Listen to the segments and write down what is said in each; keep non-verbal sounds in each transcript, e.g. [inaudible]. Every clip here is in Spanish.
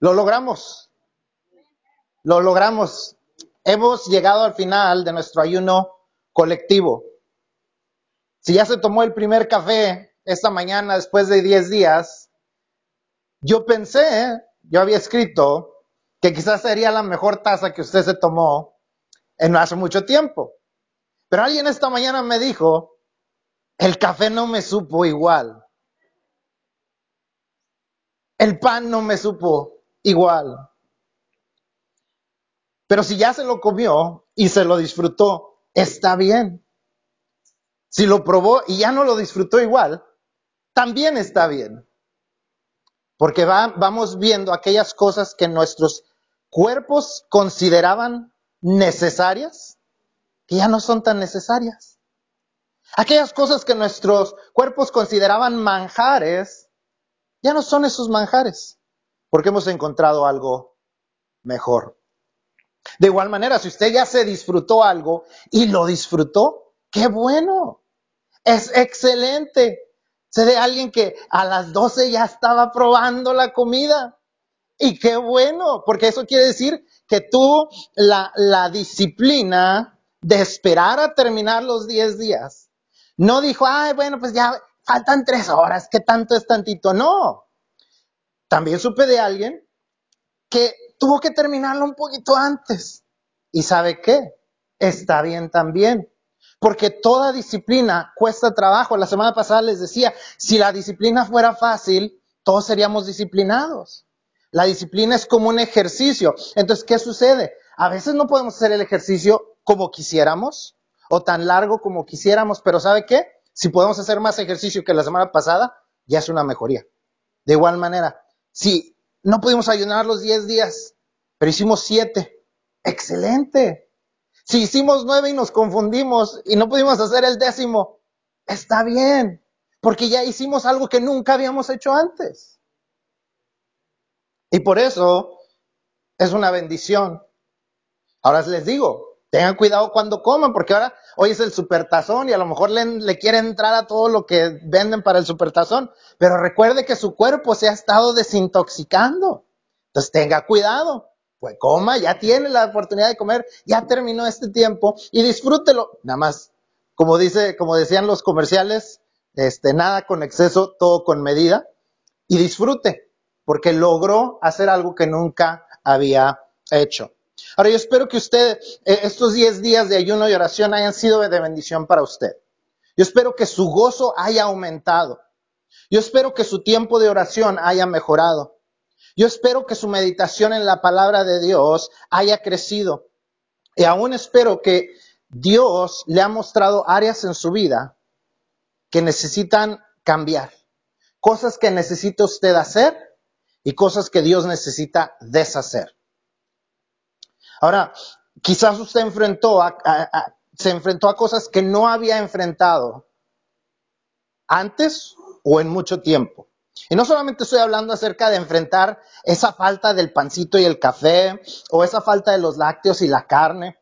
Lo logramos. Lo logramos. Hemos llegado al final de nuestro ayuno colectivo. Si ya se tomó el primer café esta mañana después de 10 días, yo pensé, yo había escrito que quizás sería la mejor taza que usted se tomó en hace mucho tiempo. Pero alguien esta mañana me dijo, el café no me supo igual. El pan no me supo igual. Pero si ya se lo comió y se lo disfrutó, está bien. Si lo probó y ya no lo disfrutó igual, también está bien. Porque vamos viendo aquellas cosas que nuestros cuerpos consideraban necesarias, que ya no son tan necesarias. Aquellas cosas que nuestros cuerpos consideraban manjares, ya no son esos manjares, porque hemos encontrado algo mejor. De igual manera, si usted ya se disfrutó algo y lo disfrutó, qué bueno, es excelente. Sé de alguien que a las 12 ya estaba probando la comida. Y qué bueno, porque eso quiere decir que la, la disciplina de esperar a terminar los 10 días. No dijo, ay, bueno, pues ya faltan tres horas, ¿qué tanto es tantito? No. También supe de alguien que tuvo que terminarlo un poquito antes. ¿Y sabe qué? Está bien también. Porque toda disciplina cuesta trabajo. La semana pasada les decía, si la disciplina fuera fácil, todos seríamos disciplinados. La disciplina es como un ejercicio. Entonces, ¿qué sucede? A veces no podemos hacer el ejercicio como quisiéramos o tan largo como quisiéramos, pero ¿sabe qué? Si podemos hacer más ejercicio que la semana pasada, ya es una mejoría. De igual manera, si no pudimos ayunar los 10 días, pero hicimos 7, excelente. Si hicimos 9 y nos confundimos y no pudimos hacer el décimo, está bien, porque ya hicimos algo que nunca habíamos hecho antes. Y por eso es una bendición. Ahora les digo, tengan cuidado cuando coman, porque ahora hoy es el supertazón y a lo mejor le, le quieren entrar a todo lo que venden para el supertazón. Pero recuerde que su cuerpo se ha estado desintoxicando. Entonces tenga cuidado. Pues coma, ya tiene la oportunidad de comer, ya terminó este tiempo y disfrútelo. Nada más, como dice, como decían los comerciales, este, nada con exceso, todo con medida y disfrute porque logró hacer algo que nunca había hecho. Ahora yo espero que usted, eh, estos 10 días de ayuno y oración hayan sido de bendición para usted. Yo espero que su gozo haya aumentado. Yo espero que su tiempo de oración haya mejorado. Yo espero que su meditación en la palabra de Dios haya crecido. Y aún espero que Dios le ha mostrado áreas en su vida que necesitan cambiar. Cosas que necesita usted hacer y cosas que Dios necesita deshacer. Ahora, quizás usted enfrentó a, se enfrentó a cosas que no había enfrentado antes o en mucho tiempo. Y no solamente estoy hablando acerca de enfrentar esa falta del pancito y el café o esa falta de los lácteos y la carne.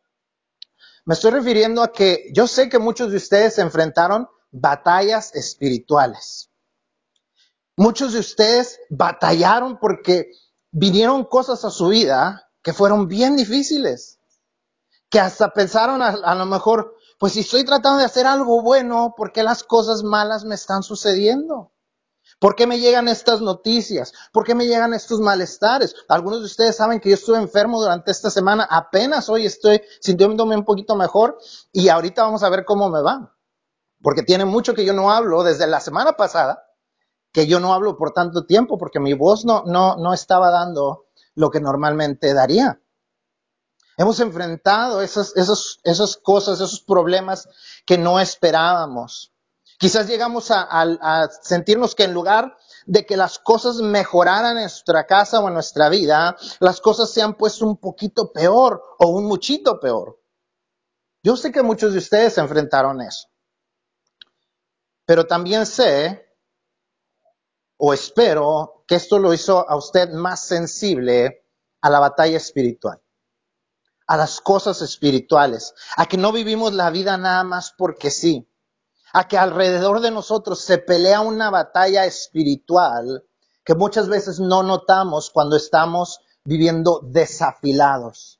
Me estoy refiriendo a que yo sé que muchos de ustedes se enfrentaron batallas espirituales. Muchos de ustedes batallaron porque vinieron cosas a su vida que fueron bien difíciles, que hasta pensaron a, lo mejor, pues si estoy tratando de hacer algo bueno, ¿por qué las cosas malas me están sucediendo? ¿Por qué me llegan estas noticias? ¿Por qué me llegan estos malestares? Algunos de ustedes saben que yo estuve enfermo durante esta semana, apenas hoy estoy sintiéndome un poquito mejor y ahorita vamos a ver cómo me va. Porque tiene mucho que yo no hablo desde la semana pasada que yo no hablo por tanto tiempo porque mi voz no, no, no estaba dando lo que normalmente daría. Hemos enfrentado esas, esas cosas, esos problemas que no esperábamos. Quizás llegamos a, a, sentirnos que en lugar de que las cosas mejoraran en nuestra casa o en nuestra vida, las cosas se han puesto un poquito peor o un muchito peor. Yo sé que muchos de ustedes se enfrentaron eso. Pero también sé o espero que esto lo hizo a usted más sensible a la batalla espiritual, a las cosas espirituales, a que no vivimos la vida nada más porque sí, a que alrededor de nosotros se pelea una batalla espiritual que muchas veces no notamos cuando estamos viviendo desafilados.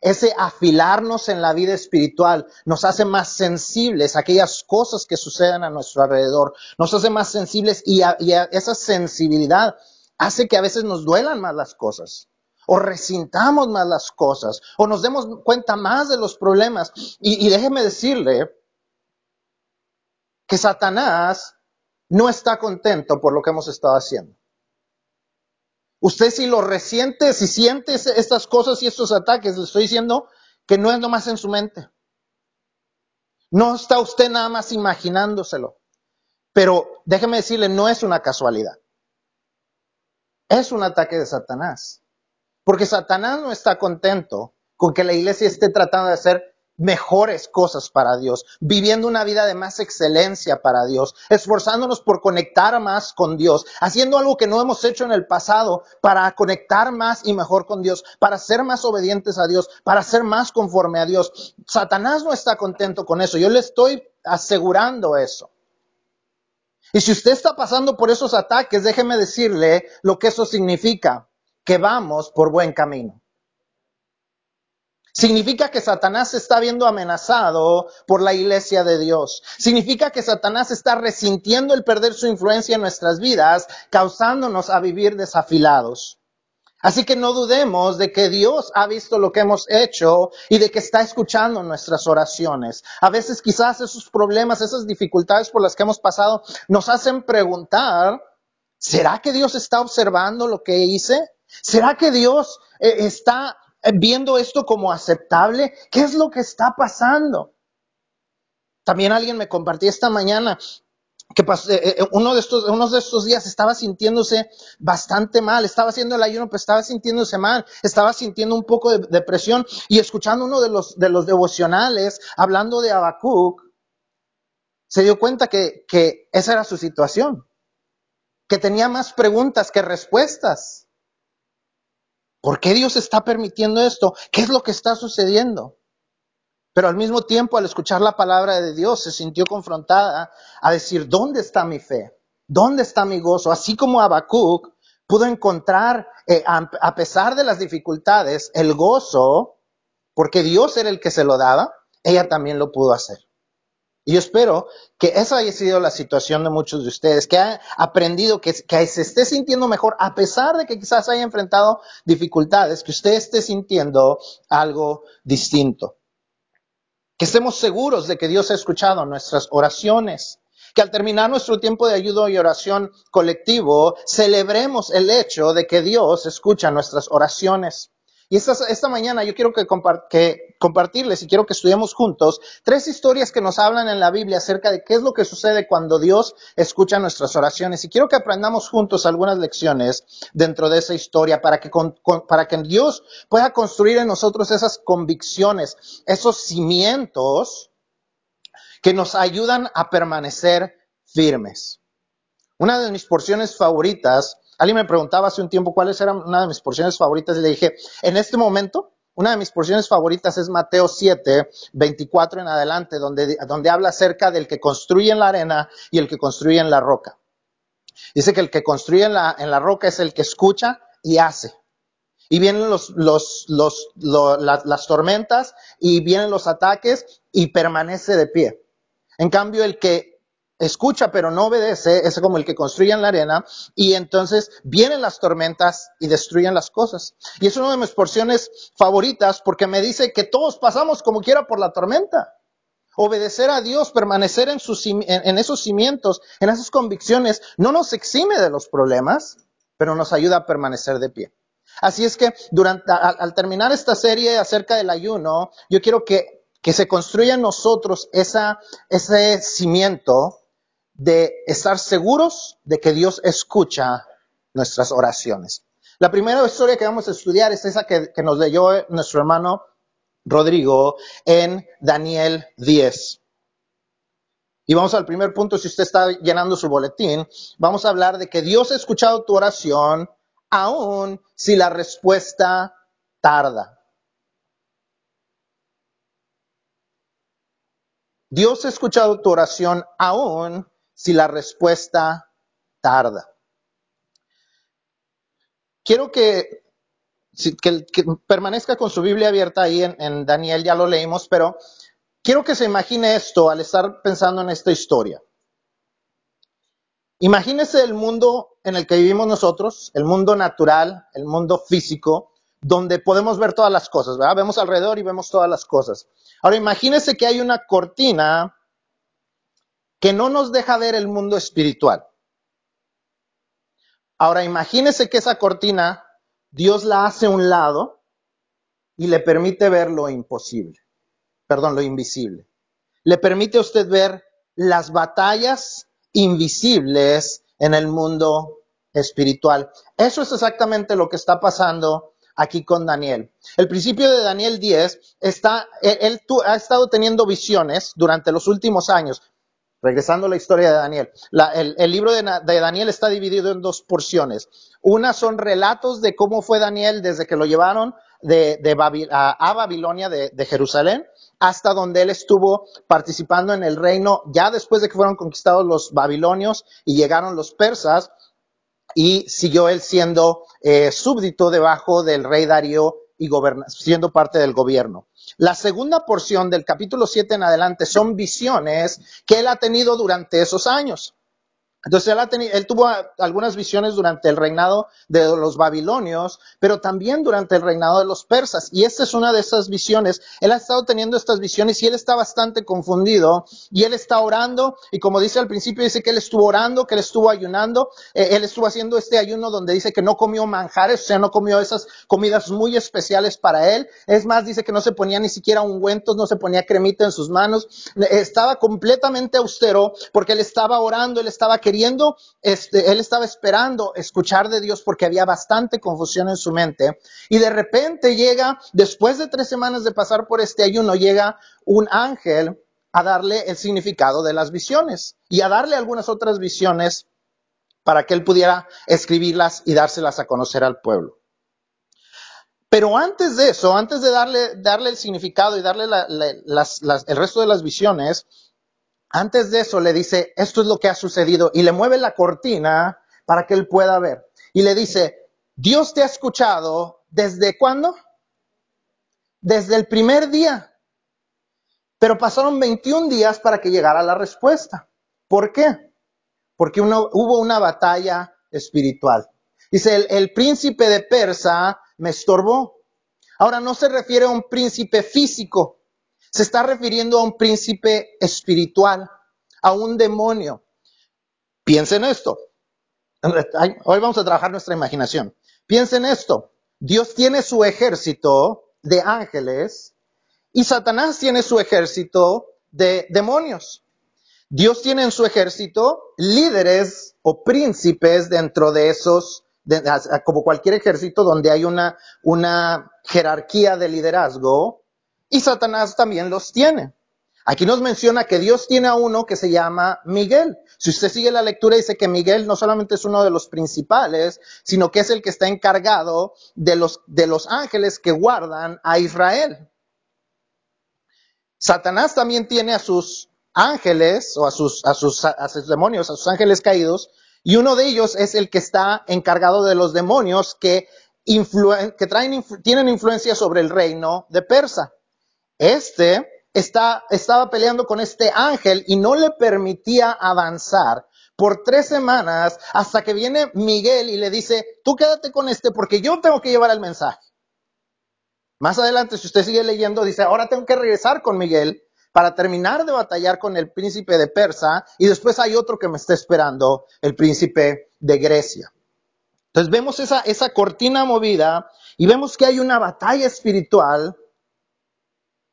Ese afilarnos en la vida espiritual nos hace más sensibles a aquellas cosas que suceden a nuestro alrededor, nos hace más sensibles y, esa sensibilidad hace que a veces nos duelan más las cosas o resintamos más las cosas, o nos demos cuenta más de los problemas. Y, y, déjeme decirle que Satanás no está contento por lo que hemos estado haciendo. Usted si lo resiente, si siente estas cosas y estos ataques, le estoy diciendo que no es nomás en su mente. No está usted nada más imaginándoselo. Pero déjeme decirle, no es una casualidad. Es un ataque de Satanás. Porque Satanás no está contento con que la iglesia esté tratando de hacer mejores cosas para Dios, viviendo una vida de más excelencia para Dios, esforzándonos por conectar más con Dios, haciendo algo que no hemos hecho en el pasado para conectar más y mejor con Dios, para ser más obedientes a Dios, para ser más conforme a Dios. Satanás no está contento con eso, yo le estoy asegurando eso. Y si usted está pasando por esos ataques, déjeme decirle lo que eso significa, que vamos por buen camino. Significa que Satanás se está viendo amenazado por la iglesia de Dios. Significa que Satanás está resintiendo el perder su influencia en nuestras vidas, causándonos a vivir desafilados. Así que no dudemos de que Dios ha visto lo que hemos hecho y de que está escuchando nuestras oraciones. A veces quizás esos problemas, esas dificultades por las que hemos pasado nos hacen preguntar, ¿será que Dios está observando lo que hice? ¿Será que Dios eh, está viendo esto como aceptable? ¿Qué es lo que está pasando? También alguien me compartió esta mañana que eh, eh, uno de estos, unos de estos días estaba sintiéndose bastante mal, estaba haciendo el ayuno, pero estaba sintiéndose mal, estaba sintiendo un poco de depresión y escuchando uno de los, de los devocionales hablando de Habacuc, se dio cuenta que, que esa era su situación, que tenía más preguntas que respuestas. ¿Por qué Dios está permitiendo esto? ¿Qué es lo que está sucediendo? Pero al mismo tiempo, al escuchar la palabra de Dios, se sintió confrontada a decir, ¿dónde está mi fe? ¿Dónde está mi gozo? Así como Habacuc pudo encontrar, eh, a pesar de las dificultades, el gozo, porque Dios era el que se lo daba, ella también lo pudo hacer. Y yo espero que esa haya sido la situación de muchos de ustedes, que ha aprendido que, que, se esté sintiendo mejor, a pesar de que quizás haya enfrentado dificultades, que usted esté sintiendo algo distinto. Que estemos seguros de que Dios ha escuchado nuestras oraciones. Que al terminar nuestro tiempo de ayuda y oración colectivo, celebremos el hecho de que Dios escucha nuestras oraciones. Y esta, mañana yo quiero que, compartirles y quiero que estudiemos juntos tres historias que nos hablan en la Biblia acerca de qué es lo que sucede cuando Dios escucha nuestras oraciones. Y quiero que aprendamos juntos algunas lecciones dentro de esa historia para que, para que Dios pueda construir en nosotros esas convicciones, esos cimientos que nos ayudan a permanecer firmes. Una de mis porciones favoritas Alguien me preguntaba hace un tiempo cuáles eran una de mis porciones favoritas y le dije, en este momento, una de mis porciones favoritas es Mateo 7, 24 en adelante, donde, donde habla acerca del que construye en la arena y el que construye en la roca. Dice que el que construye en la, en la roca es el que escucha y hace. Y vienen los, los, los, las tormentas y vienen los ataques y permanece de pie. En cambio, el que escucha pero no obedece, es como el que construye en la arena, y entonces vienen las tormentas y destruyen las cosas. Y es una de mis porciones favoritas porque me dice que todos pasamos como quiera por la tormenta. Obedecer a Dios, permanecer en, sus, en, esos cimientos, en esas convicciones, no nos exime de los problemas, pero nos ayuda a permanecer de pie. Así es que durante, al terminar esta serie acerca del ayuno, yo quiero que, se construya en nosotros ese cimiento de estar seguros de que Dios escucha nuestras oraciones. La primera historia que vamos a estudiar es esa que, nos leyó nuestro hermano Rodrigo en Daniel 10. Y vamos al primer punto, si usted está llenando su boletín, vamos a hablar de que Dios ha escuchado tu oración aun si la respuesta tarda. Dios ha escuchado tu oración aún si la respuesta tarda. quiero que, permanezca con su Biblia abierta ahí en, en Daniel, ya lo leímos, pero quiero que se imagine esto al estar pensando en esta historia. Imagínese el mundo en el que vivimos nosotros, el mundo natural, el mundo físico, donde podemos ver todas las cosas, ¿verdad? Vemos alrededor y vemos todas las cosas. Ahora imagínese que hay una cortina que no nos deja ver el mundo espiritual. Ahora imagínese que esa cortina Dios la hace a un lado y le permite ver lo imposible, perdón, lo invisible. Le permite a usted ver las batallas invisibles en el mundo espiritual. Eso es exactamente lo que está pasando aquí con Daniel. El principio de Daniel 10 está, él, ha estado teniendo visiones durante los últimos años. Regresando a la historia de Daniel, el, libro de, Daniel está dividido en dos porciones. Una son relatos de cómo fue Daniel desde que lo llevaron de, a, Babilonia de, de Jerusalén hasta donde él estuvo participando en el reino ya después de que fueron conquistados los babilonios y llegaron los persas y siguió él siendo eh, súbdito debajo del rey Darío y siendo parte del gobierno. La segunda porción del capítulo 7 en adelante son visiones que él ha tenido durante esos años. Entonces él, tuvo algunas visiones durante el reinado de los babilonios, pero también durante el reinado de los persas. Y esta es una de esas visiones. Él ha estado teniendo estas visiones y él está bastante confundido y él está orando y como dice al principio, dice que él estuvo orando, que él estuvo ayunando. Eh, él estuvo haciendo este ayuno donde dice que no comió manjares, o sea, no comió esas comidas muy especiales para él. Es más, dice que no se ponía ni siquiera ungüentos, no se ponía cremita en sus manos. Estaba completamente austero porque él estaba orando, él estaba queriendo este, él estaba esperando escuchar de Dios porque había bastante confusión en su mente. Y de repente llega, después de tres semanas de pasar por este ayuno, llega un ángel a darle el significado de las visiones y a darle algunas otras visiones para que él pudiera escribirlas y dárselas a conocer al pueblo. Pero antes de eso, antes de darle, darle el significado y darle el resto de las visiones, antes de eso le dice, esto es lo que ha sucedido y le mueve la cortina para que él pueda ver. Y le dice, Dios te ha escuchado desde cuándo? Desde el primer día. Pero pasaron 21 días para que llegara la respuesta. ¿Por qué? Porque hubo una batalla espiritual. Dice, el, el príncipe de Persa me estorbó. Ahora no se refiere a un príncipe físico, se está refiriendo a un príncipe espiritual, a un demonio. Piensen esto. Hoy vamos a trabajar nuestra imaginación. Piensen esto. Dios tiene su ejército de ángeles y Satanás tiene su ejército de demonios. Dios tiene en su ejército líderes o príncipes dentro de esos, como cualquier ejército donde hay una, una jerarquía de liderazgo, y Satanás también los tiene. Aquí nos menciona que Dios tiene a uno que se llama Miguel. Si usted sigue la lectura, dice que Miguel no solamente es uno de los principales, sino que es el que está encargado de los, de los ángeles que guardan a Israel. Satanás también tiene a sus ángeles o a sus, a sus, a sus demonios, a sus ángeles caídos, y uno de ellos es el que está encargado de los demonios que, que traen, tienen influencia sobre el reino de Persa. Este estaba peleando con este ángel y no le permitía avanzar por tres semanas hasta que viene Miguel y le dice, tú quédate con este porque yo tengo que llevar el mensaje. Más adelante, si usted sigue leyendo, dice, ahora tengo que regresar con Miguel para terminar de batallar con el príncipe de Persa y después hay otro que me está esperando, el príncipe de Grecia. Entonces vemos esa, esa cortina movida y vemos que hay una batalla espiritual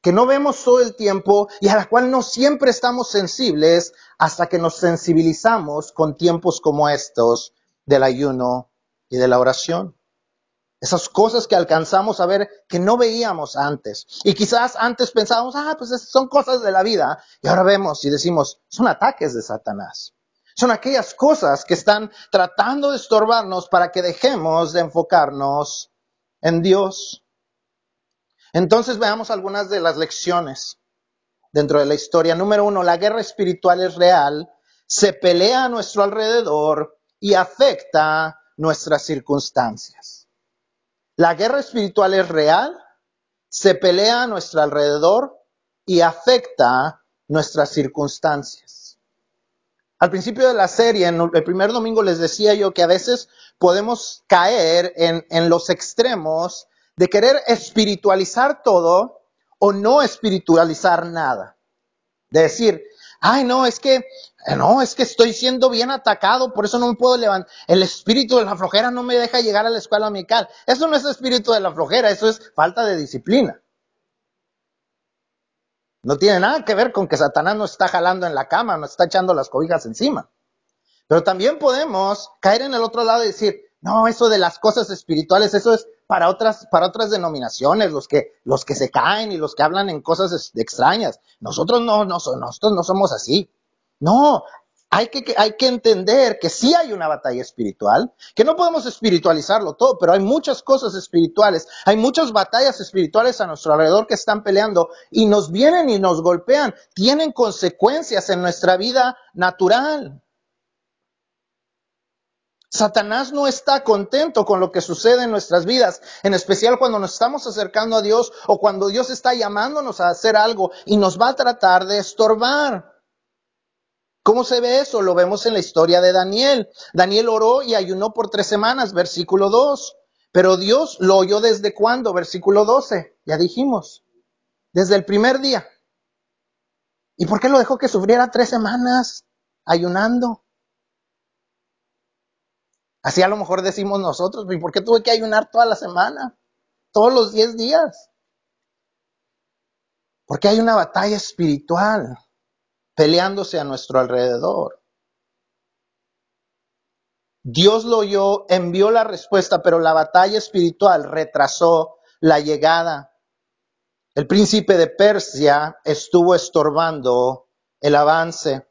que no vemos todo el tiempo y a la cual no siempre estamos sensibles hasta que nos sensibilizamos con tiempos como estos del ayuno y de la oración. Esas cosas que alcanzamos a ver que no veíamos antes. Y quizás antes pensábamos, ah, pues son cosas de la vida. Y ahora vemos y decimos, son ataques de Satanás. Son aquellas cosas que están tratando de estorbarnos para que dejemos de enfocarnos en Dios. Entonces veamos algunas de las lecciones dentro de la historia. Número uno, la guerra espiritual es real, se pelea a nuestro alrededor y afecta nuestras circunstancias. La guerra espiritual es real, se pelea a nuestro alrededor y afecta nuestras circunstancias. Al principio de la serie, en el primer domingo les decía yo que a veces podemos caer en, en los extremos de querer espiritualizar todo o no espiritualizar nada. De decir, ay no, es que, no, es que estoy siendo bien atacado, por eso no me puedo levantar. El espíritu de la flojera no me deja llegar a la escuela amical. Eso no es espíritu de la flojera, eso es falta de disciplina. No tiene nada que ver con que Satanás no está jalando en la cama, no está echando las cobijas encima. Pero también podemos caer en el otro lado y decir, no, eso de las cosas espirituales, eso es para otras, para otras denominaciones, los que, los que se caen y los que hablan en cosas extrañas. Nosotros no, no, nosotros no somos así. No, hay que, hay que entender que sí hay una batalla espiritual, que no podemos espiritualizarlo todo, pero hay muchas cosas espirituales, hay muchas batallas espirituales a nuestro alrededor que están peleando y nos vienen y nos golpean, tienen consecuencias en nuestra vida natural. Satanás no está contento con lo que sucede en nuestras vidas, en especial cuando nos estamos acercando a Dios o cuando Dios está llamándonos a hacer algo y nos va a tratar de estorbar. ¿Cómo se ve eso? Lo vemos en la historia de Daniel. Daniel oró y ayunó por tres semanas, versículo 2. Pero Dios lo oyó desde cuándo, versículo 12. Ya dijimos, desde el primer día. ¿Y por qué lo dejó que sufriera tres semanas ayunando? Así a lo mejor decimos nosotros, ¿y por qué tuve que ayunar toda la semana? Todos los diez días. Porque hay una batalla espiritual peleándose a nuestro alrededor. Dios lo oyó, envió la respuesta, pero la batalla espiritual retrasó la llegada. El príncipe de Persia estuvo estorbando el avance.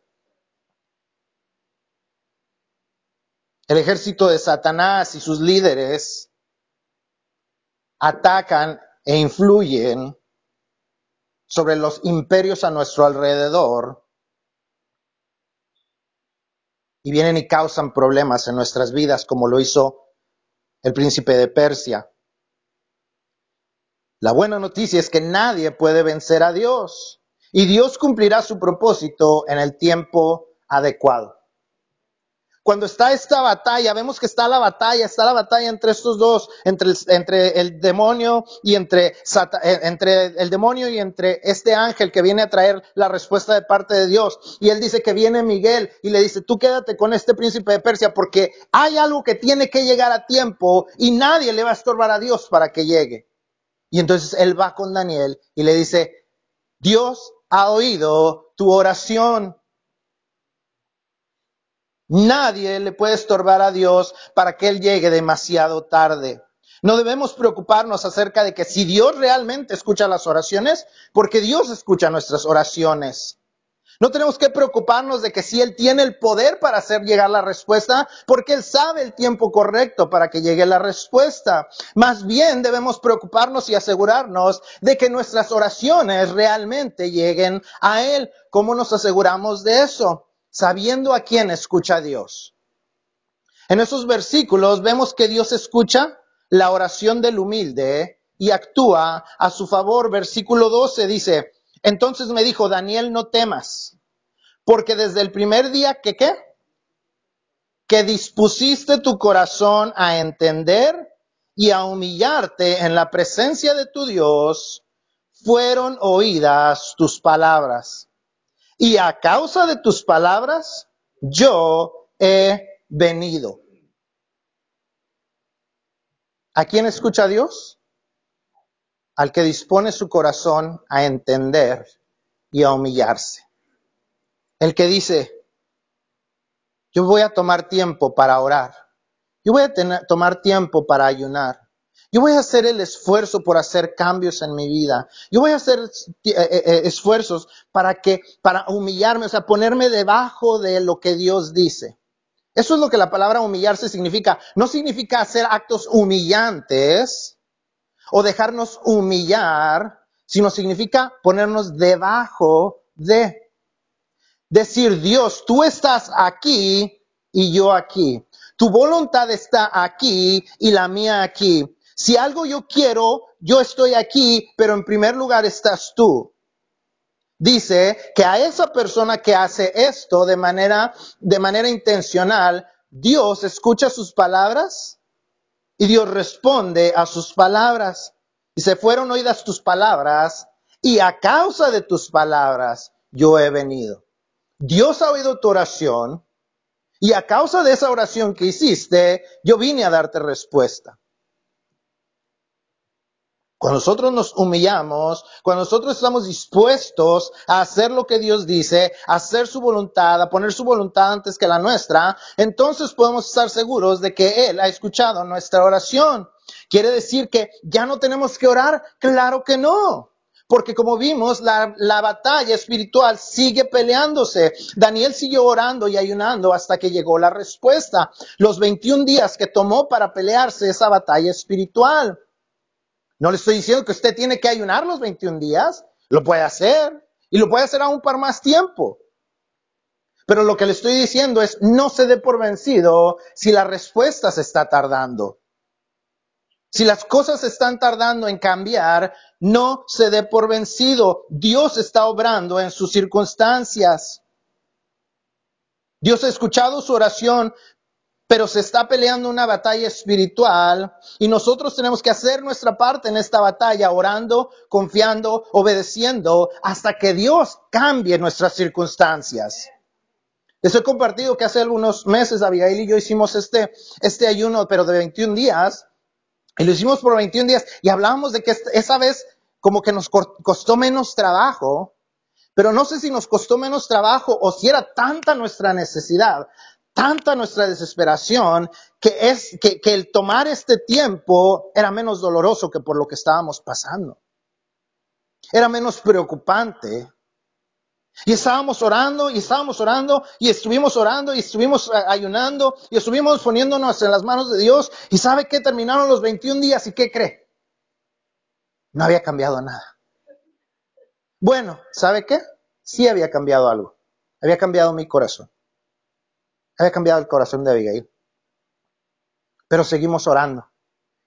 El ejército de Satanás y sus líderes atacan e influyen sobre los imperios a nuestro alrededor y vienen y causan problemas en nuestras vidas como lo hizo el príncipe de Persia. La buena noticia es que nadie puede vencer a Dios y Dios cumplirá su propósito en el tiempo adecuado. Cuando está esta batalla, vemos que está la batalla, está la batalla entre estos dos, entre el, entre el demonio y entre, eh, entre el demonio y entre este ángel que viene a traer la respuesta de parte de Dios. Y él dice que viene Miguel y le dice, tú quédate con este príncipe de Persia porque hay algo que tiene que llegar a tiempo y nadie le va a estorbar a Dios para que llegue. Y entonces él va con Daniel y le dice, Dios ha oído tu oración Nadie le puede estorbar a Dios para que Él llegue demasiado tarde. No debemos preocuparnos acerca de que si Dios realmente escucha las oraciones, porque Dios escucha nuestras oraciones. No tenemos que preocuparnos de que si Él tiene el poder para hacer llegar la respuesta, porque Él sabe el tiempo correcto para que llegue la respuesta. Más bien debemos preocuparnos y asegurarnos de que nuestras oraciones realmente lleguen a Él. ¿Cómo nos aseguramos de eso? Sabiendo a quién escucha Dios. En esos versículos vemos que Dios escucha la oración del humilde y actúa a su favor. Versículo 12 dice, entonces me dijo, Daniel, no temas, porque desde el primer día que qué? Que dispusiste tu corazón a entender y a humillarte en la presencia de tu Dios, fueron oídas tus palabras y a causa de tus palabras yo he venido. ¿A quién escucha Dios? Al que dispone su corazón a entender y a humillarse. El que dice, yo voy a tomar tiempo para orar. Yo voy a tener, tomar tiempo para ayunar. Yo voy a hacer el esfuerzo por hacer cambios en mi vida. Yo voy a hacer eh, eh, eh, esfuerzos para que, para humillarme, o sea, ponerme debajo de lo que Dios dice. Eso es lo que la palabra humillarse significa. No significa hacer actos humillantes o dejarnos humillar, sino significa ponernos debajo de. Decir, Dios, tú estás aquí y yo aquí. Tu voluntad está aquí y la mía aquí Si algo yo quiero, yo estoy aquí, pero en primer lugar estás tú. Dice que a esa persona que hace esto de manera, de manera intencional, Dios escucha sus palabras y Dios responde a sus palabras. Y se fueron oídas tus palabras y a causa de tus palabras yo he venido. Dios ha oído tu oración y a causa de esa oración que hiciste, yo vine a darte respuesta. Cuando nosotros nos humillamos, cuando nosotros estamos dispuestos a hacer lo que Dios dice, a hacer su voluntad, a poner su voluntad antes que la nuestra, entonces podemos estar seguros de que Él ha escuchado nuestra oración. ¿Quiere decir que ya no tenemos que orar? Claro que no. Porque como vimos, la, la, batalla espiritual sigue peleándose. Daniel siguió orando y ayunando hasta que llegó la respuesta. Los 21 días que tomó para pelearse esa batalla espiritual. No le estoy diciendo que usted tiene que ayunar los 21 días, lo puede hacer y lo puede hacer aún por más tiempo. Pero lo que le estoy diciendo es, no se dé por vencido si la respuesta se está tardando. Si las cosas están tardando en cambiar, no se dé por vencido. Dios está obrando en sus circunstancias. Dios ha escuchado su oración, pero se está peleando una batalla espiritual y nosotros tenemos que hacer nuestra parte en esta batalla, orando, confiando, obedeciendo, hasta que Dios cambie nuestras circunstancias. Les he compartido que hace algunos meses Abigail y yo hicimos este, este ayuno, pero de 21 días, y lo hicimos por 21 días, y hablábamos de que esa vez como que nos costó menos trabajo, pero no sé si nos costó menos trabajo o si era tanta nuestra necesidad tanta nuestra desesperación que es que, que, el tomar este tiempo era menos doloroso que por lo que estábamos pasando. Era menos preocupante. Y estábamos orando y estábamos orando y estuvimos orando y estuvimos ayunando y estuvimos poniéndonos en las manos de Dios. ¿Y sabe qué? Terminaron los 21 días y ¿qué cree? No había cambiado nada. Bueno, ¿sabe qué? Sí había cambiado algo. Había cambiado mi corazón. Había cambiado el corazón de Abigail. Pero seguimos orando.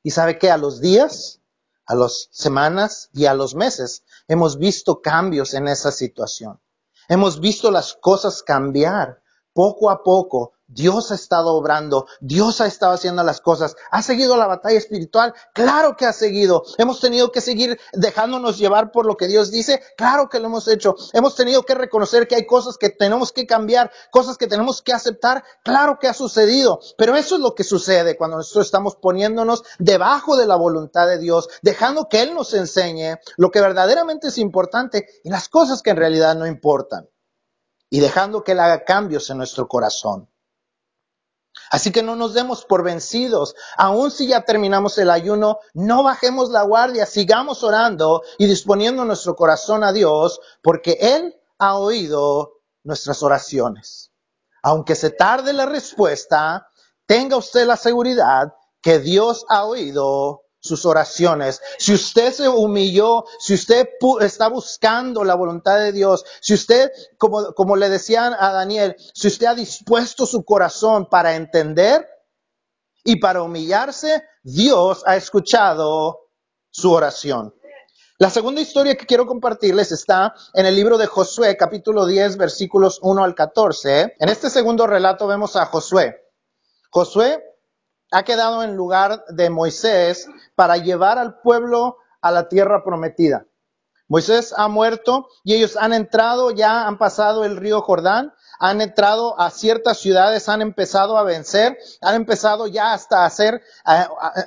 Y sabe que a los días, a las semanas y a los meses hemos visto cambios en esa situación. Hemos visto las cosas cambiar poco a poco Dios ha estado obrando, Dios ha estado haciendo las cosas. ¿Ha seguido la batalla espiritual? Claro que ha seguido. Hemos tenido que seguir dejándonos llevar por lo que Dios dice. Claro que lo hemos hecho. Hemos tenido que reconocer que hay cosas que tenemos que cambiar, cosas que tenemos que aceptar. Claro que ha sucedido. Pero eso es lo que sucede cuando nosotros estamos poniéndonos debajo de la voluntad de Dios, dejando que Él nos enseñe lo que verdaderamente es importante y las cosas que en realidad no importan. Y dejando que Él haga cambios en nuestro corazón. Así que no nos demos por vencidos. Aun si ya terminamos el ayuno, no bajemos la guardia, sigamos orando y disponiendo nuestro corazón a Dios, porque Él ha oído nuestras oraciones. Aunque se tarde la respuesta, tenga usted la seguridad que Dios ha oído sus oraciones. Si usted se humilló, si usted está buscando la voluntad de Dios, si usted, como, como le decían a Daniel, si usted ha dispuesto su corazón para entender y para humillarse, Dios ha escuchado su oración. La segunda historia que quiero compartirles está en el libro de Josué, capítulo 10, versículos 1 al 14. En este segundo relato vemos a Josué. Josué ha quedado en lugar de Moisés para llevar al pueblo a la tierra prometida. Moisés ha muerto y ellos han entrado, ya han pasado el río Jordán, han entrado a ciertas ciudades, han empezado a vencer, han empezado ya hasta hacer,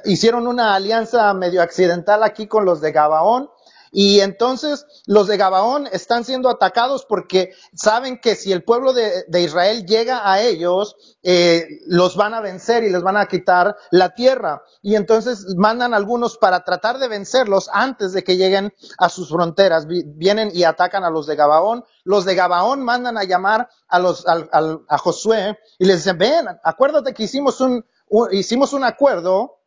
hicieron una alianza medio accidental aquí con los de Gabaón y entonces los de Gabaón están siendo atacados porque saben que si el pueblo de, Israel llega a ellos, eh, los van a vencer y les van a quitar la tierra. Y entonces mandan algunos para tratar de vencerlos antes de que lleguen a sus fronteras. Vienen y atacan a los de Gabaón. Los de Gabaón mandan a llamar a, los, a, Josué y les dicen, ven, acuérdate que hicimos un, hicimos un acuerdo,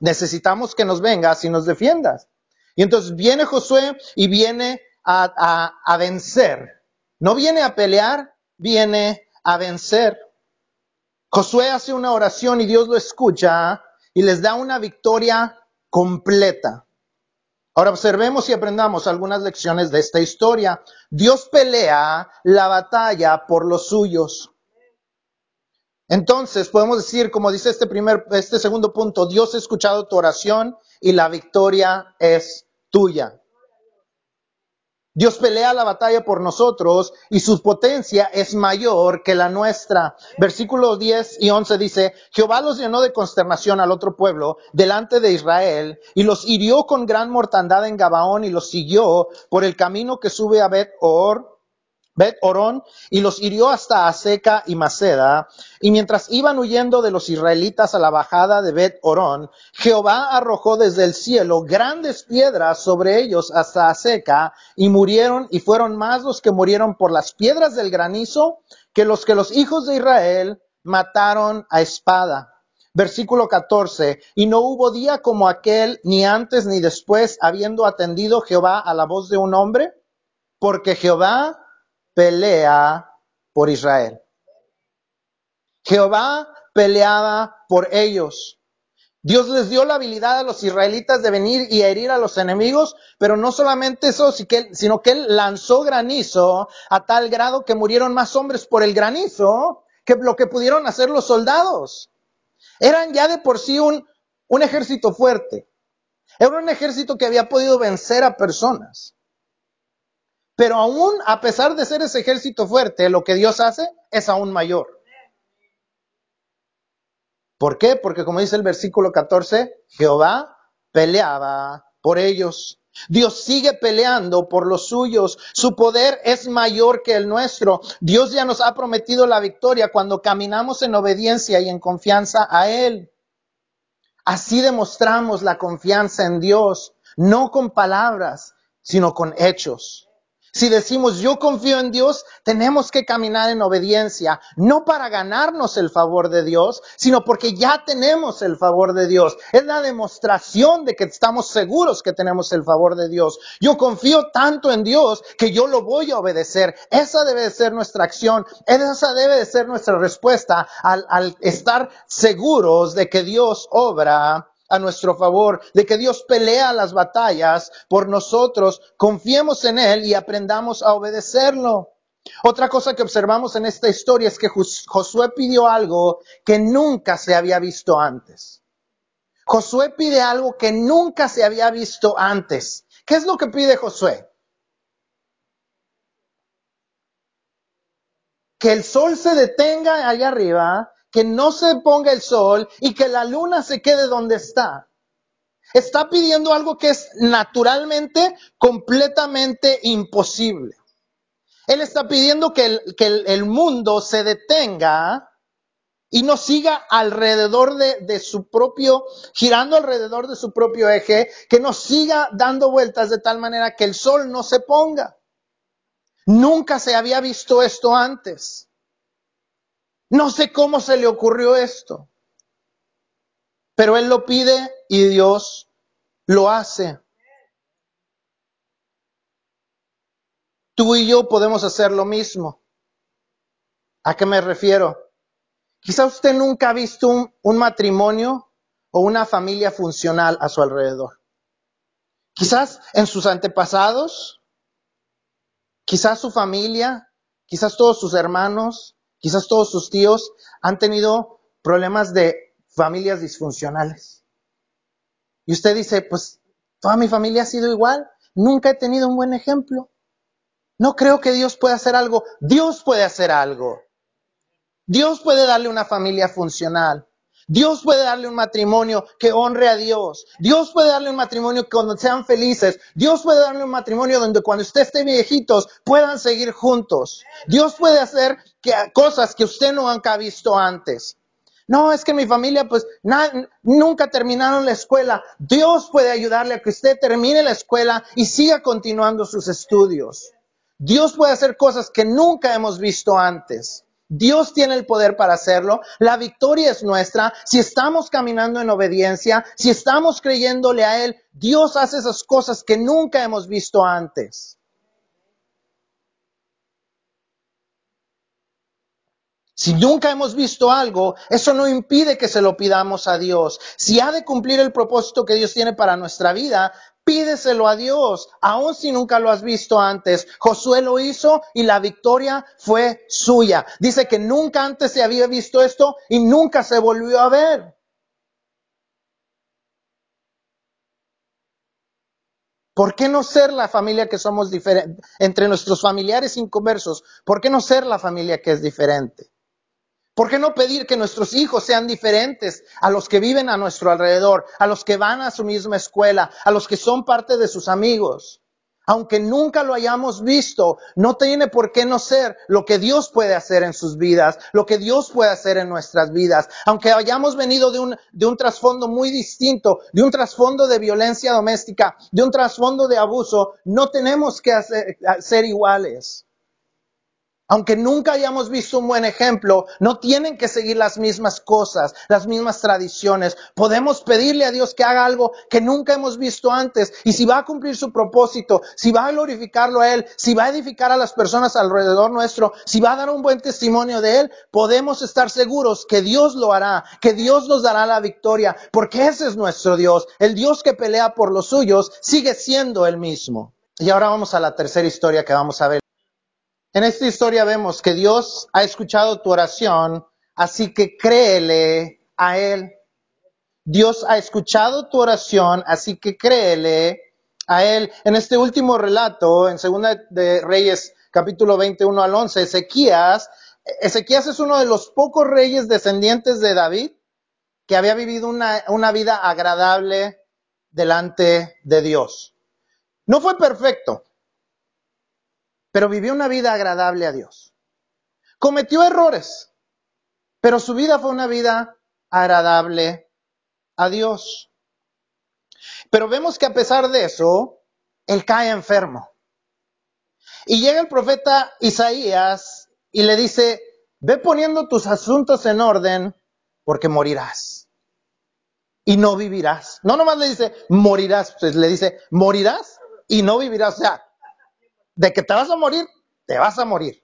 necesitamos que nos vengas y nos defiendas. Y entonces viene Josué y viene a, vencer. No viene a pelear, viene a vencer. Josué hace una oración y Dios lo escucha y les da una victoria completa. Ahora observemos y aprendamos algunas lecciones de esta historia. Dios pelea la batalla por los suyos. Entonces podemos decir, como dice este primer, este segundo punto, Dios ha escuchado tu oración y la victoria es tuya. Dios pelea la batalla por nosotros y su potencia es mayor que la nuestra. Versículos 10 y 11 dice, Jehová los llenó de consternación al otro pueblo delante de Israel y los hirió con gran mortandad en Gabaón y los siguió por el camino que sube a Bet Or Bet Orón y los hirió hasta Aseca y Maceda. Y mientras iban huyendo de los israelitas a la bajada de Bet Orón, Jehová arrojó desde el cielo grandes piedras sobre ellos hasta Aseca y murieron y fueron más los que murieron por las piedras del granizo que los que los hijos de Israel mataron a espada. Versículo 14. Y no hubo día como aquel, ni antes ni después, habiendo atendido Jehová a la voz de un hombre, porque Jehová pelea por Israel. Jehová peleaba por ellos. Dios les dio la habilidad a los israelitas de venir y herir a los enemigos, pero no solamente eso, sino que él lanzó granizo a tal grado que murieron más hombres por el granizo que lo que pudieron hacer los soldados. Eran ya de por sí un, un ejército fuerte. Era un ejército que había podido vencer a personas. Pero aún a pesar de ser ese ejército fuerte, lo que Dios hace es aún mayor. ¿Por qué? Porque como dice el versículo 14, Jehová peleaba por ellos. Dios sigue peleando por los suyos. Su poder es mayor que el nuestro. Dios ya nos ha prometido la victoria cuando caminamos en obediencia y en confianza a Él. Así demostramos la confianza en Dios, no con palabras, sino con hechos. Si decimos yo confío en Dios, tenemos que caminar en obediencia, no para ganarnos el favor de Dios, sino porque ya tenemos el favor de Dios. Es la demostración de que estamos seguros que tenemos el favor de Dios. Yo confío tanto en Dios que yo lo voy a obedecer. Esa debe de ser nuestra acción, esa debe de ser nuestra respuesta al, al estar seguros de que Dios obra a nuestro favor, de que Dios pelea las batallas por nosotros, confiemos en Él y aprendamos a obedecerlo. Otra cosa que observamos en esta historia es que Josué pidió algo que nunca se había visto antes. Josué pide algo que nunca se había visto antes. ¿Qué es lo que pide Josué? Que el sol se detenga allá arriba que no se ponga el sol y que la luna se quede donde está. Está pidiendo algo que es naturalmente completamente imposible. Él está pidiendo que el, que el, mundo se detenga y no siga alrededor de, de, su propio, girando alrededor de su propio eje, que no siga dando vueltas de tal manera que el sol no se ponga. Nunca se había visto esto antes. No sé cómo se le ocurrió esto, pero Él lo pide y Dios lo hace. Tú y yo podemos hacer lo mismo. ¿A qué me refiero? Quizá usted nunca ha visto un, un, matrimonio o una familia funcional a su alrededor. Quizás en sus antepasados, quizás su familia, quizás todos sus hermanos, Quizás todos sus tíos han tenido problemas de familias disfuncionales. Y usted dice, pues toda mi familia ha sido igual, nunca he tenido un buen ejemplo. No creo que Dios pueda hacer algo. Dios puede hacer algo. Dios puede darle una familia funcional. Dios puede darle un matrimonio que honre a Dios. Dios puede darle un matrimonio que cuando sean felices. Dios puede darle un matrimonio donde cuando usted esté viejitos puedan seguir juntos. Dios puede hacer cosas que usted no ha visto antes. No, es que mi familia pues nunca terminaron la escuela. Dios puede ayudarle a que usted termine la escuela y siga continuando sus estudios. Dios puede hacer cosas que nunca hemos visto antes. Dios tiene el poder para hacerlo. La victoria es nuestra. Si estamos caminando en obediencia, si estamos creyéndole a Él, Dios hace esas cosas que nunca hemos visto antes. Si nunca hemos visto algo, eso no impide que se lo pidamos a Dios. Si ha de cumplir el propósito que Dios tiene para nuestra vida, pídeselo a Dios, aun si nunca lo has visto antes. Josué lo hizo y la victoria fue suya. Dice que nunca antes se había visto esto y nunca se volvió a ver. ¿Por qué no ser la familia que somos diferente? Entre nuestros familiares inconversos, ¿por qué no ser la familia que es diferente? ¿Por qué no pedir que nuestros hijos sean diferentes a los que viven a nuestro alrededor, a los que van a su misma escuela, a los que son parte de sus amigos? Aunque nunca lo hayamos visto, no tiene por qué no ser lo que Dios puede hacer en sus vidas, lo que Dios puede hacer en nuestras vidas. Aunque hayamos venido de un, trasfondo muy distinto, de un trasfondo de violencia doméstica, de un trasfondo de abuso, no tenemos que hacer, ser iguales aunque nunca hayamos visto un buen ejemplo, no tienen que seguir las mismas cosas, las mismas tradiciones. Podemos pedirle a Dios que haga algo que nunca hemos visto antes. Y si va a cumplir su propósito, si va a glorificarlo a Él, si va a edificar a las personas alrededor nuestro, si va a dar un buen testimonio de Él, podemos estar seguros que Dios lo hará, que Dios nos dará la victoria, porque ese es nuestro Dios. El Dios que pelea por los suyos sigue siendo el mismo. Y ahora vamos a la tercera historia que vamos a ver. En esta historia vemos que Dios ha escuchado tu oración, así que créele a Él. Dios ha escuchado tu oración, así que créele a Él. En este último relato, en Segunda de Reyes, capítulo 21 al 11, Ezequías, Ezequías es uno de los pocos reyes descendientes de David que había vivido una, una vida agradable delante de Dios. No fue perfecto, pero vivió una vida agradable a Dios. Cometió errores, pero su vida fue una vida agradable a Dios. Pero vemos que a pesar de eso, él cae enfermo. Y llega el profeta Isaías y le dice, ve poniendo tus asuntos en orden porque morirás. Y no vivirás. No nomás le dice, morirás, pues le dice, morirás y no vivirás. O sea, de que te vas a morir, te vas a morir.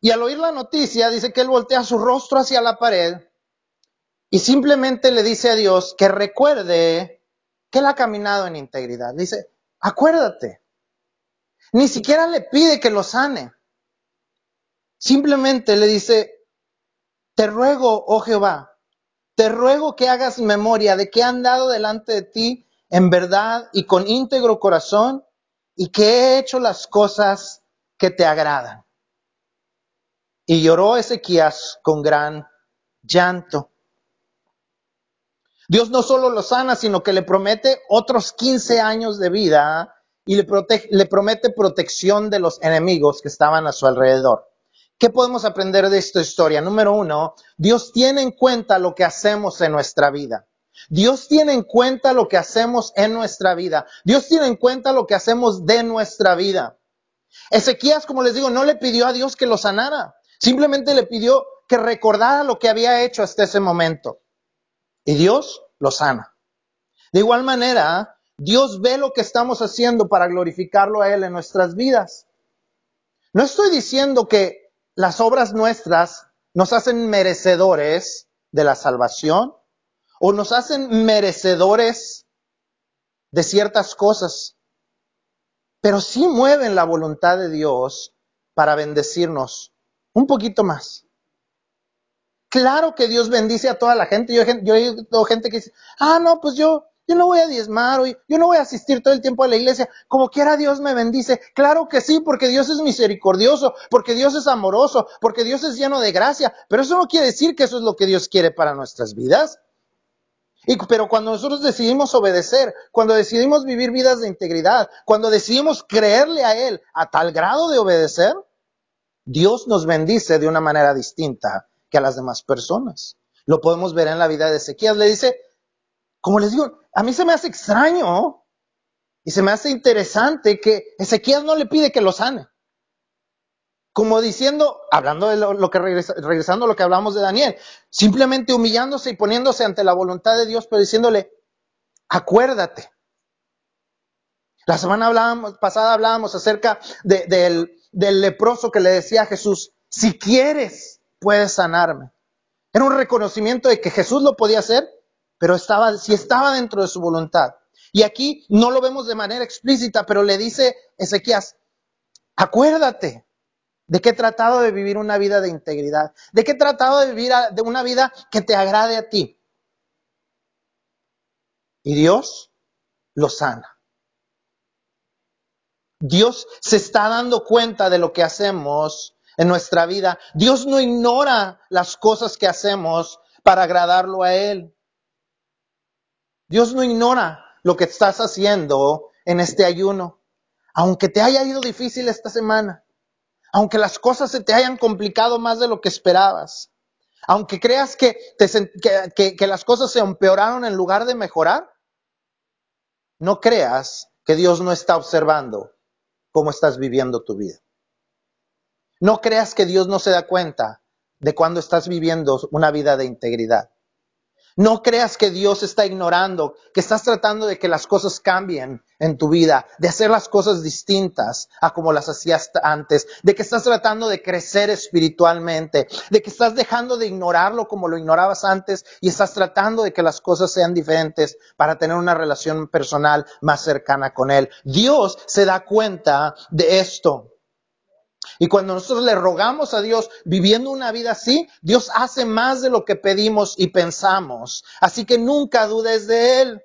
Y al oír la noticia, dice que él voltea su rostro hacia la pared y simplemente le dice a Dios que recuerde que él ha caminado en integridad. Dice, acuérdate. Ni siquiera le pide que lo sane. Simplemente le dice, te ruego, oh Jehová, te ruego que hagas memoria de que he andado delante de ti en verdad y con íntegro corazón y que he hecho las cosas que te agradan. Y lloró Ezequías con gran llanto. Dios no solo lo sana, sino que le promete otros 15 años de vida y le, le promete protección de los enemigos que estaban a su alrededor. ¿Qué podemos aprender de esta historia? Número uno, Dios tiene en cuenta lo que hacemos en nuestra vida. Dios tiene en cuenta lo que hacemos en nuestra vida. Dios tiene en cuenta lo que hacemos de nuestra vida. Ezequías, como les digo, no le pidió a Dios que lo sanara. Simplemente le pidió que recordara lo que había hecho hasta ese momento. Y Dios lo sana. De igual manera, Dios ve lo que estamos haciendo para glorificarlo a Él en nuestras vidas. No estoy diciendo que las obras nuestras nos hacen merecedores de la salvación o nos hacen merecedores de ciertas cosas, pero sí mueven la voluntad de Dios para bendecirnos un poquito más. Claro que Dios bendice a toda la gente. Yo, he oído gente que dice, ah, no, pues yo, yo no voy a diezmar yo no voy a asistir todo el tiempo a la iglesia. Como quiera Dios me bendice. Claro que sí, porque Dios es misericordioso, porque Dios es amoroso, porque Dios es lleno de gracia. Pero eso no quiere decir que eso es lo que Dios quiere para nuestras vidas pero cuando nosotros decidimos obedecer, cuando decidimos vivir vidas de integridad, cuando decidimos creerle a Él a tal grado de obedecer, Dios nos bendice de una manera distinta que a las demás personas. Lo podemos ver en la vida de Ezequiel. Le dice, como les digo, a mí se me hace extraño y se me hace interesante que Ezequiel no le pide que lo sane como diciendo, hablando de lo, que regresando a lo que hablamos de Daniel, simplemente humillándose y poniéndose ante la voluntad de Dios, pero diciéndole, acuérdate. La semana pasada hablábamos acerca del, del leproso que le decía a Jesús, Si quieres, puedes sanarme. Era un reconocimiento de que Jesús lo podía hacer, pero estaba, si estaba dentro de su voluntad. Y aquí no lo vemos de manera explícita, pero le dice Ezequías, acuérdate de que he tratado de vivir una vida de integridad, de que he tratado de vivir de una vida que te agrade a ti. Y Dios lo sana. Dios se está dando cuenta de lo que hacemos en nuestra vida. Dios no ignora las cosas que hacemos para agradarlo a Él. Dios no ignora lo que estás haciendo en este ayuno. Aunque te haya ido difícil esta semana, aunque las cosas se te hayan complicado más de lo que esperabas, aunque creas que, que, que las cosas se empeoraron en lugar de mejorar, no creas que Dios no está observando cómo estás viviendo tu vida. No creas que Dios no se da cuenta de cuando estás viviendo una vida de integridad. No creas que Dios está ignorando, que estás tratando de que las cosas cambien en tu vida, de hacer las cosas distintas a como las hacías antes, de que estás tratando de crecer espiritualmente, de que estás dejando de ignorarlo como lo ignorabas antes y estás tratando de que las cosas sean diferentes para tener una relación personal más cercana con Él. Dios se da cuenta de esto. Y cuando nosotros le rogamos a Dios viviendo una vida así, Dios hace más de lo que pedimos y pensamos. Así que nunca dudes de Él.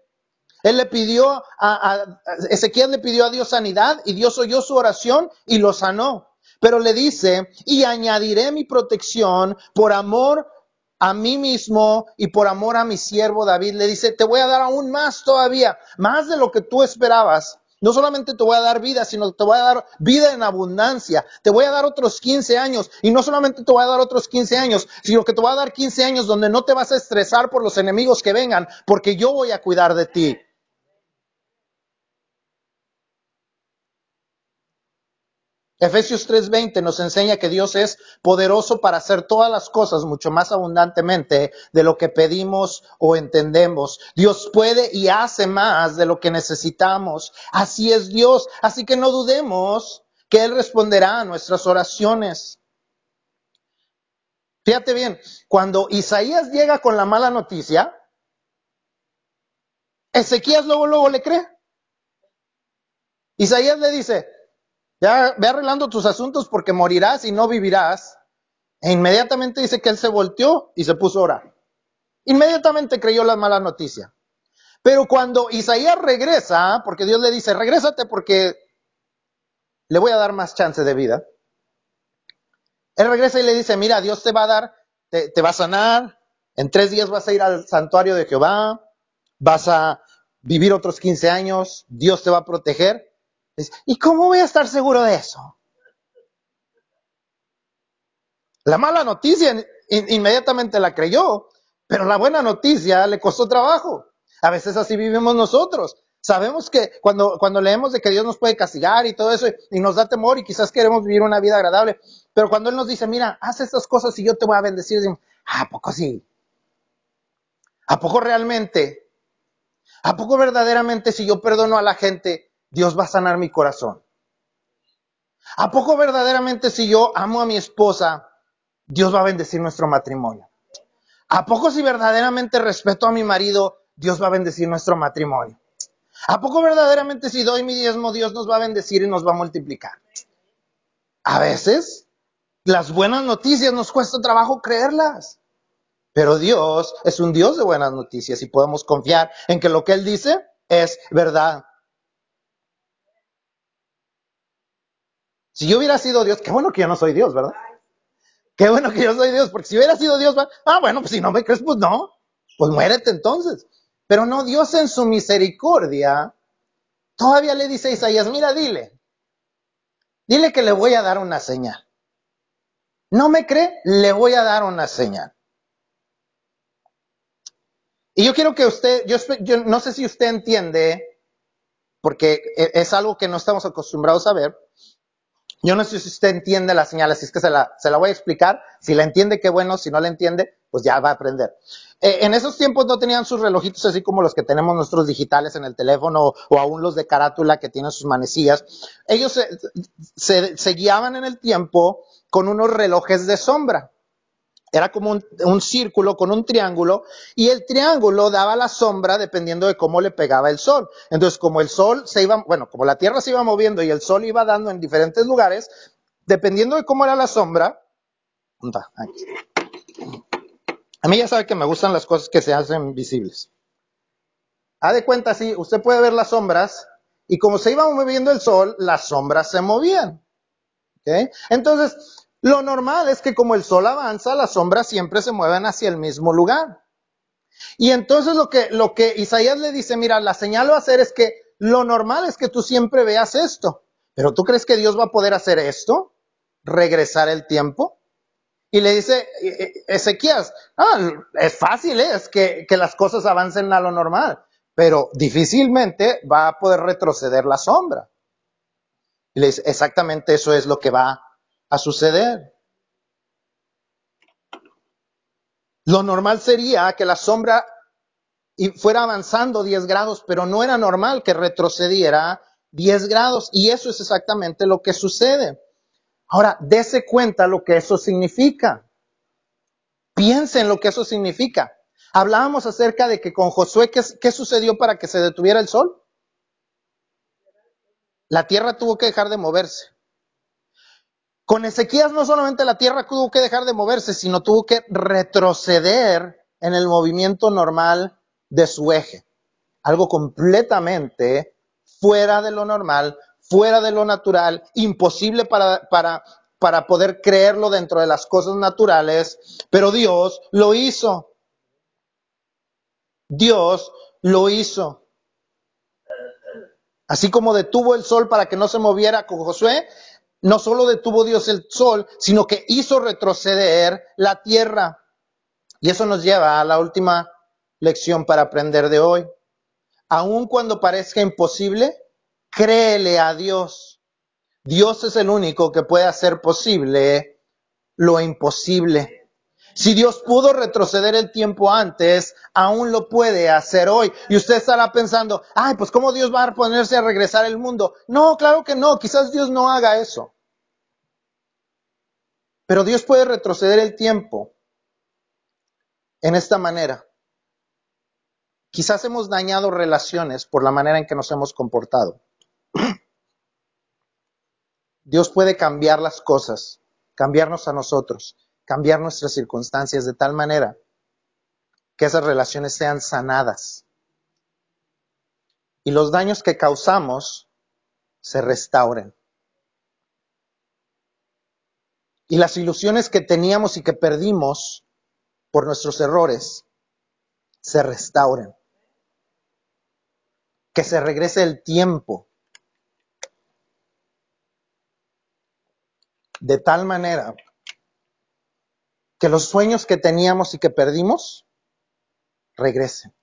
Él le pidió a, Ezequiel le pidió a Dios sanidad y Dios oyó su oración y lo sanó. Pero le dice, y añadiré mi protección por amor a mí mismo y por amor a mi siervo David. Le dice, te voy a dar aún más todavía, más de lo que tú esperabas. No solamente te voy a dar vida, sino te voy a dar vida en abundancia. Te voy a dar otros 15 años. Y no solamente te voy a dar otros 15 años, sino que te voy a dar 15 años donde no te vas a estresar por los enemigos que vengan, porque yo voy a cuidar de ti. Efesios 3:20 nos enseña que Dios es poderoso para hacer todas las cosas mucho más abundantemente de lo que pedimos o entendemos. Dios puede y hace más de lo que necesitamos. Así es Dios. Así que no dudemos que Él responderá a nuestras oraciones. Fíjate bien, cuando Isaías llega con la mala noticia, Ezequías luego, luego le cree. Isaías le dice, ya ve arreglando tus asuntos porque morirás y no vivirás. E inmediatamente dice que él se volteó y se puso a orar. Inmediatamente creyó la mala noticia. Pero cuando Isaías regresa, porque Dios le dice, regrésate porque le voy a dar más chance de vida. Él regresa y le dice, mira, Dios te va a dar, te, te va a sanar, en tres días vas a ir al santuario de Jehová, vas a vivir otros 15 años, Dios te va a proteger. ¿Y cómo voy a estar seguro de eso? La mala noticia inmediatamente la creyó, pero la buena noticia le costó trabajo. A veces así vivimos nosotros. Sabemos que cuando, cuando leemos de que Dios nos puede castigar y todo eso y nos da temor y quizás queremos vivir una vida agradable, pero cuando Él nos dice, mira, haz estas cosas y yo te voy a bendecir, decimos, ¿a poco sí? ¿A poco realmente? ¿A poco verdaderamente si yo perdono a la gente, Dios va a sanar mi corazón. ¿A poco verdaderamente si yo amo a mi esposa, Dios va a bendecir nuestro matrimonio? ¿A poco si verdaderamente respeto a mi marido, Dios va a bendecir nuestro matrimonio? ¿A poco verdaderamente si doy mi diezmo, Dios nos va a bendecir y nos va a multiplicar? A veces las buenas noticias nos cuesta trabajo creerlas. Pero Dios es un Dios de buenas noticias y podemos confiar en que lo que Él dice es verdad. Si yo hubiera sido Dios, qué bueno que yo no soy Dios, ¿verdad? Qué bueno que yo soy Dios, porque si hubiera sido Dios, ah, bueno, pues si no me crees, pues no, pues muérete entonces. Pero no, Dios en su misericordia todavía le dice a Isaías, mira, dile, dile que le voy a dar una señal. ¿No me cree? Le voy a dar una señal. Y yo quiero que usted, yo, yo no sé si usted entiende, porque e, es algo que no estamos acostumbrados a ver, yo no sé si usted entiende la señal, así es que se la, se la voy a explicar. Si la entiende, qué bueno. Si no la entiende, pues ya va a aprender. Eh, en esos tiempos no tenían sus relojitos así como los que tenemos nuestros digitales en el teléfono o, aún los de carátula que tienen sus manecillas. Ellos se, se, se guiaban en el tiempo con unos relojes de sombra. Era como un, círculo con un triángulo y el triángulo daba la sombra dependiendo de cómo le pegaba el sol. Entonces, como el sol se iba, bueno, como la tierra se iba moviendo y el sol iba dando en diferentes lugares, dependiendo de cómo era la sombra, a mí ya sabe que me gustan las cosas que se hacen visibles. Ha de cuenta, sí, usted puede ver las sombras y como se iba moviendo el sol, las sombras se movían. ¿Okay? Entonces, lo normal es que como el sol avanza, las sombras siempre se mueven hacia el mismo lugar. Y entonces lo que, lo que Isaías le dice, mira, la señal va a ser es que lo normal es que tú siempre veas esto. Pero ¿tú crees que Dios va a poder hacer esto? ¿Regresar el tiempo? Y le dice e, e, Ezequías, ah, es fácil, ¿eh? es que, que las cosas avancen a lo normal, pero difícilmente va a poder retroceder la sombra. Y le dice, exactamente eso es lo que va a suceder. Lo normal sería que la sombra fuera avanzando 10 grados, pero no era normal que retrocediera 10 grados. Y eso es exactamente lo que sucede. Ahora, dése cuenta lo que eso significa. Piensen lo que eso significa. Hablábamos acerca de que con Josué, ¿qué, ¿qué, sucedió para que se detuviera el sol? La tierra tuvo que dejar de moverse. Con Ezequías no solamente la tierra tuvo que dejar de moverse, sino tuvo que retroceder en el movimiento normal de su eje. Algo completamente fuera de lo normal, fuera de lo natural, imposible para, para, para poder creerlo dentro de las cosas naturales, pero Dios lo hizo. Dios lo hizo. Así como detuvo el sol para que no se moviera con Josué, no solo detuvo Dios el sol, sino que hizo retroceder la tierra. Y eso nos lleva a la última lección para aprender de hoy. Aun cuando parezca imposible, créele a Dios. Dios es el único que puede hacer posible lo imposible. Si Dios pudo retroceder el tiempo antes, aún lo puede hacer hoy. Y usted estará pensando, ay, pues ¿cómo Dios va a ponerse a regresar el mundo? No, claro que no, quizás Dios no haga eso. Pero Dios puede retroceder el tiempo en esta manera. Quizás hemos dañado relaciones por la manera en que nos hemos comportado. [clears throat] Dios puede cambiar las cosas, cambiarnos a nosotros, cambiar nuestras circunstancias de tal manera que esas relaciones sean sanadas. Y los daños que causamos se restauren. Y las ilusiones que teníamos y que perdimos por nuestros errores se restauren. Que se regrese el tiempo de tal manera que los sueños que teníamos y que perdimos regresen.